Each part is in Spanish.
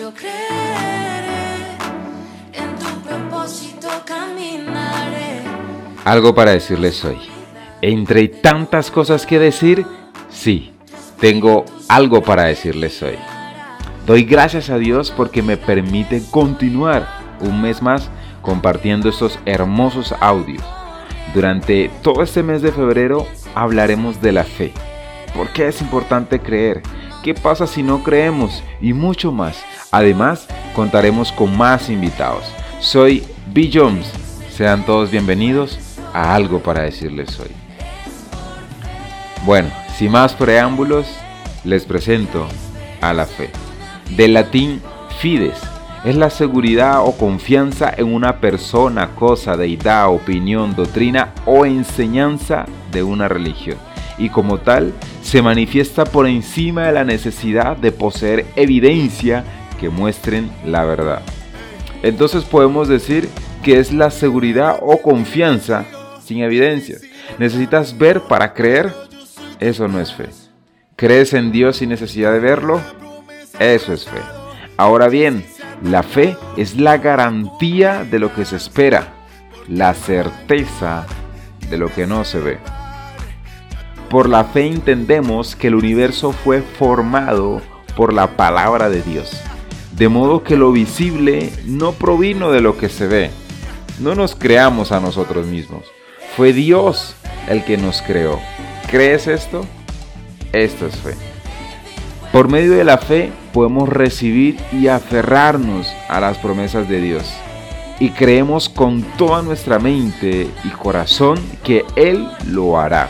Yo creeré, en tu propósito caminaré. Algo para decirles hoy. Entre tantas cosas que decir, sí, tengo algo para decirles hoy. Doy gracias a Dios porque me permite continuar un mes más compartiendo estos hermosos audios. Durante todo este mes de febrero hablaremos de la fe. ¿Por qué es importante creer? ¿Qué pasa si no creemos? Y mucho más. Además, contaremos con más invitados. Soy B. Jones. Sean todos bienvenidos a algo para decirles hoy. Bueno, sin más preámbulos, les presento a la fe. Del latín fides, es la seguridad o confianza en una persona, cosa, deidad, opinión, doctrina o enseñanza de una religión. Y como tal, se manifiesta por encima de la necesidad de poseer evidencia que muestren la verdad. Entonces podemos decir que es la seguridad o confianza sin evidencia. ¿Necesitas ver para creer? Eso no es fe. ¿Crees en Dios sin necesidad de verlo? Eso es fe. Ahora bien, la fe es la garantía de lo que se espera, la certeza de lo que no se ve. Por la fe entendemos que el universo fue formado por la palabra de Dios, de modo que lo visible no provino de lo que se ve. No nos creamos a nosotros mismos, fue Dios el que nos creó. ¿Crees esto? Esto es fe. Por medio de la fe podemos recibir y aferrarnos a las promesas de Dios. Y creemos con toda nuestra mente y corazón que Él lo hará.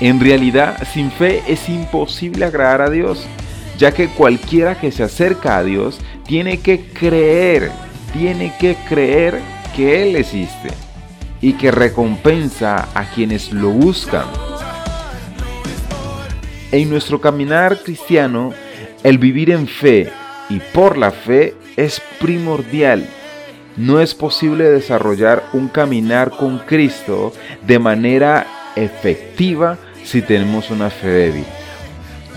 En realidad, sin fe es imposible agradar a Dios, ya que cualquiera que se acerca a Dios tiene que creer, tiene que creer que Él existe y que recompensa a quienes lo buscan. En nuestro caminar cristiano, el vivir en fe y por la fe es primordial. No es posible desarrollar un caminar con Cristo de manera efectiva si tenemos una fe débil.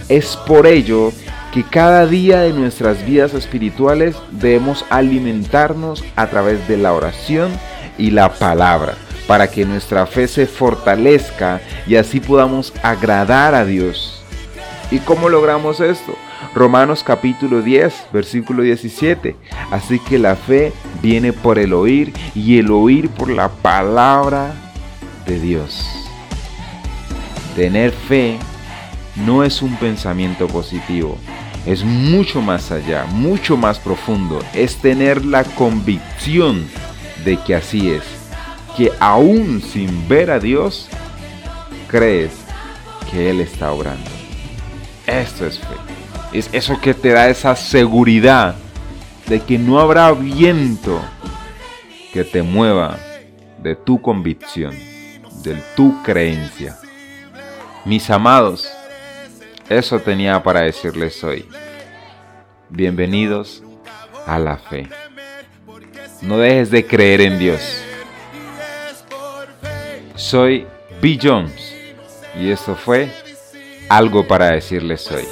Es por ello que cada día de nuestras vidas espirituales debemos alimentarnos a través de la oración y la palabra para que nuestra fe se fortalezca y así podamos agradar a Dios. ¿Y cómo logramos esto? Romanos capítulo 10, versículo 17. Así que la fe viene por el oír y el oír por la palabra de Dios. Tener fe no es un pensamiento positivo, es mucho más allá, mucho más profundo. Es tener la convicción de que así es, que aún sin ver a Dios, crees que Él está obrando. Esto es fe. Es eso que te da esa seguridad de que no habrá viento que te mueva de tu convicción, de tu creencia. Mis amados, eso tenía para decirles hoy. Bienvenidos a la fe. No dejes de creer en Dios. Soy B. Jones y esto fue algo para decirles hoy.